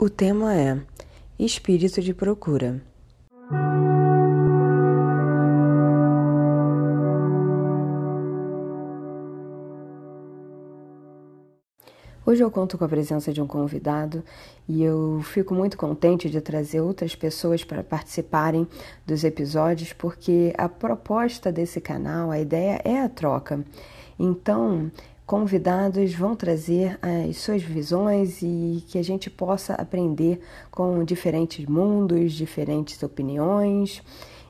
O tema é Espírito de Procura. Hoje eu conto com a presença de um convidado e eu fico muito contente de trazer outras pessoas para participarem dos episódios, porque a proposta desse canal, a ideia é a troca. Então, convidados vão trazer as suas visões e que a gente possa aprender com diferentes mundos, diferentes opiniões.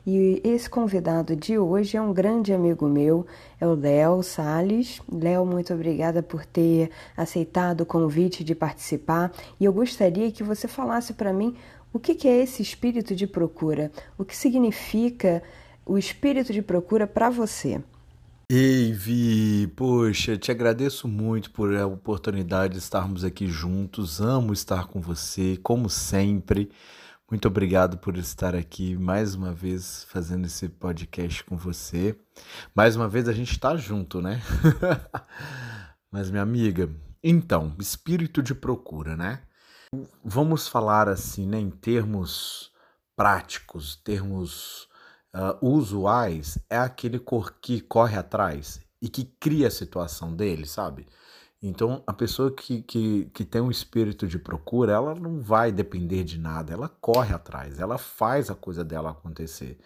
E esse convidado de hoje é um grande amigo meu, é o Léo Sales. Léo, muito obrigada por ter aceitado o convite de participar. E eu gostaria que você falasse para mim o que é esse espírito de procura, o que significa o espírito de procura para você. Ei, Vi, poxa, te agradeço muito por a oportunidade de estarmos aqui juntos. Amo estar com você, como sempre. Muito obrigado por estar aqui mais uma vez fazendo esse podcast com você. Mais uma vez a gente está junto, né? Mas, minha amiga, então, espírito de procura, né? Vamos falar assim, né, em termos práticos, termos uh, usuais é aquele cor que corre atrás e que cria a situação dele, sabe? Então, a pessoa que, que, que tem um espírito de procura, ela não vai depender de nada, ela corre atrás, ela faz a coisa dela acontecer.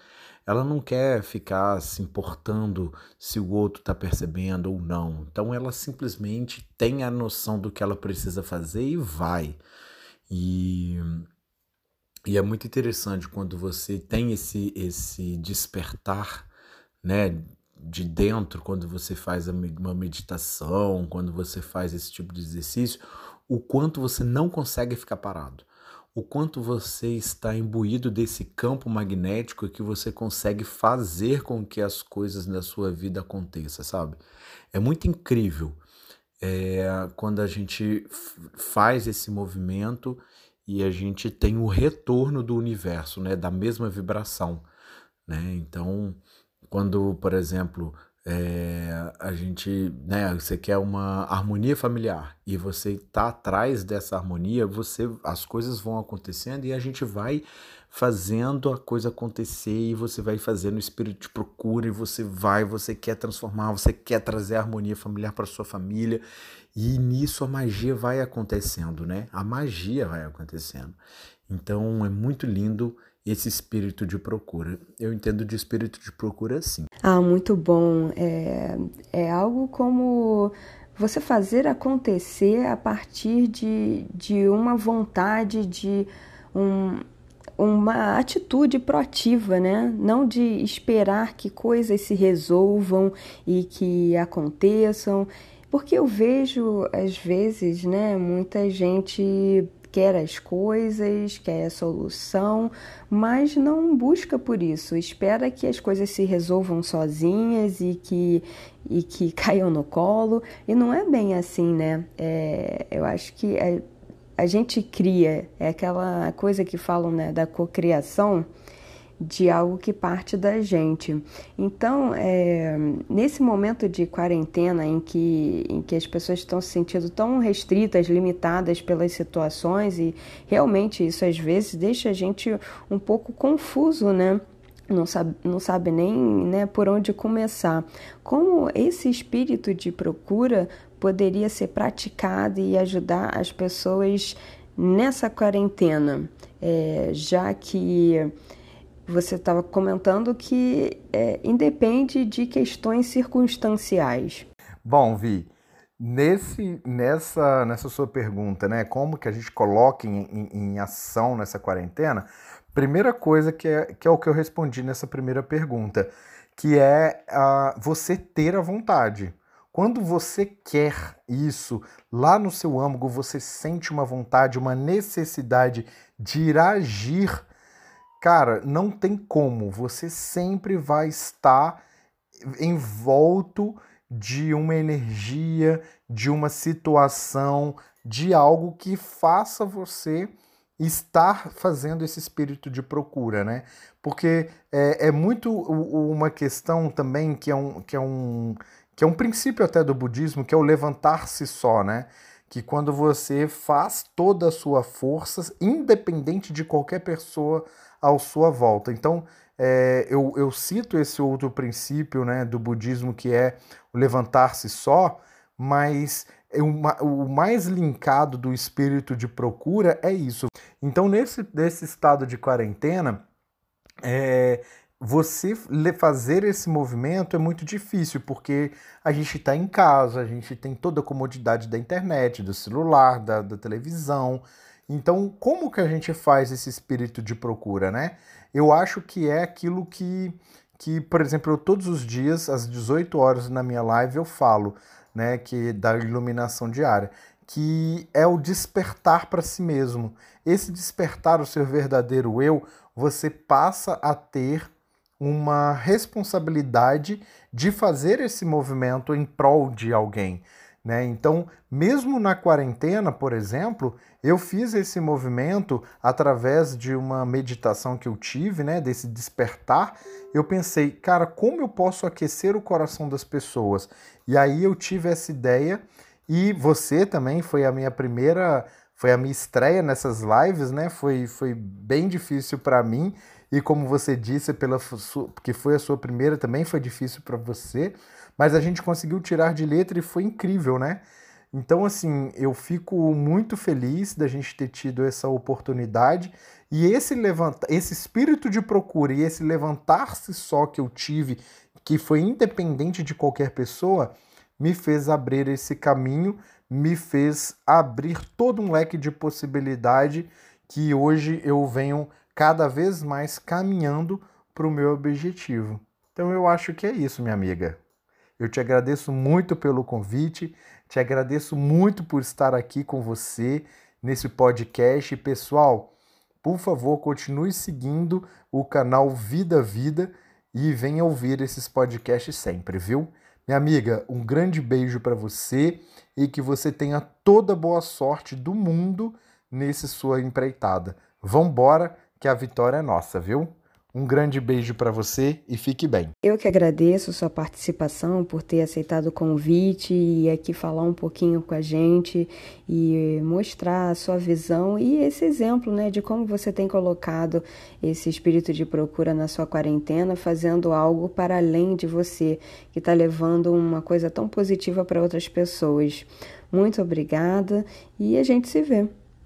Ela não quer ficar se importando se o outro está percebendo ou não. Então, ela simplesmente tem a noção do que ela precisa fazer e vai. E e é muito interessante quando você tem esse, esse despertar, né, de dentro, quando você faz uma meditação, quando você faz esse tipo de exercício, o quanto você não consegue ficar parado. O quanto você está imbuído desse campo magnético que você consegue fazer com que as coisas na sua vida aconteçam, sabe? É muito incrível é, quando a gente faz esse movimento e a gente tem o retorno do universo, né, da mesma vibração, né? Então, quando, por exemplo, é, a gente, né, você quer uma harmonia familiar e você está atrás dessa harmonia, você, as coisas vão acontecendo e a gente vai fazendo a coisa acontecer e você vai fazendo o espírito de procura e você vai, você quer transformar, você quer trazer a harmonia familiar para sua família e nisso a magia vai acontecendo, né? A magia vai acontecendo. Então é muito lindo esse espírito de procura. Eu entendo de espírito de procura assim. Ah, muito bom. É, é algo como você fazer acontecer a partir de, de uma vontade, de um, uma atitude proativa, né? Não de esperar que coisas se resolvam e que aconteçam. Porque eu vejo, às vezes, né, muita gente quer as coisas, quer a solução, mas não busca por isso. Espera que as coisas se resolvam sozinhas e que, e que caiam no colo. E não é bem assim, né? É, eu acho que a, a gente cria, é aquela coisa que falam né, da cocriação de algo que parte da gente. Então, é, nesse momento de quarentena em que, em que as pessoas estão se sentindo tão restritas, limitadas pelas situações, e realmente isso às vezes deixa a gente um pouco confuso, né? Não sabe, não sabe nem né, por onde começar. Como esse espírito de procura poderia ser praticado e ajudar as pessoas nessa quarentena, é, já que você estava comentando que é, independe de questões circunstanciais. Bom, Vi, nesse, nessa, nessa sua pergunta, né, como que a gente coloca em, em, em ação nessa quarentena, primeira coisa que é, que é o que eu respondi nessa primeira pergunta, que é uh, você ter a vontade. Quando você quer isso, lá no seu âmago você sente uma vontade, uma necessidade de ir agir cara, não tem como. Você sempre vai estar envolto de uma energia, de uma situação, de algo que faça você estar fazendo esse espírito de procura, né? Porque é, é muito uma questão também que é um, que é um que é um princípio até do budismo, que é o levantar-se só, né? que quando você faz toda a sua força, independente de qualquer pessoa à sua volta. Então, é, eu, eu, cito esse outro princípio né, do budismo que é o levantar-se só, mas é o mais linkado do espírito de procura é isso. Então, nesse, nesse estado de quarentena, é, você fazer esse movimento é muito difícil, porque a gente está em casa, a gente tem toda a comodidade da internet, do celular, da, da, televisão. Então, como que a gente faz esse espírito de procura, né? Eu acho que é aquilo que, que por exemplo, eu, todos os dias, às 18 horas na minha live, eu falo, né, que da iluminação diária, que é o despertar para si mesmo. Esse despertar o seu verdadeiro eu, você passa a ter uma responsabilidade de fazer esse movimento em prol de alguém. Né? Então, mesmo na quarentena, por exemplo, eu fiz esse movimento através de uma meditação que eu tive, né? desse despertar. Eu pensei, cara, como eu posso aquecer o coração das pessoas? E aí eu tive essa ideia, e você também foi a minha primeira, foi a minha estreia nessas lives, né? Foi, foi bem difícil para mim e como você disse, pela porque foi a sua primeira também foi difícil para você, mas a gente conseguiu tirar de letra e foi incrível, né? Então, assim, eu fico muito feliz da gente ter tido essa oportunidade e esse levanta, esse espírito de procura e esse levantar-se só que eu tive, que foi independente de qualquer pessoa, me fez abrir esse caminho, me fez abrir todo um leque de possibilidade que hoje eu venho cada vez mais caminhando para o meu objetivo. Então eu acho que é isso, minha amiga. Eu te agradeço muito pelo convite, te agradeço muito por estar aqui com você nesse podcast. Pessoal, por favor, continue seguindo o canal Vida Vida e venha ouvir esses podcasts sempre, viu? Minha amiga, um grande beijo para você e que você tenha toda a boa sorte do mundo nesse sua empreitada. Vambora que a vitória é nossa, viu? Um grande beijo para você e fique bem. Eu que agradeço sua participação por ter aceitado o convite e aqui falar um pouquinho com a gente e mostrar a sua visão e esse exemplo, né, de como você tem colocado esse espírito de procura na sua quarentena, fazendo algo para além de você, que está levando uma coisa tão positiva para outras pessoas. Muito obrigada e a gente se vê.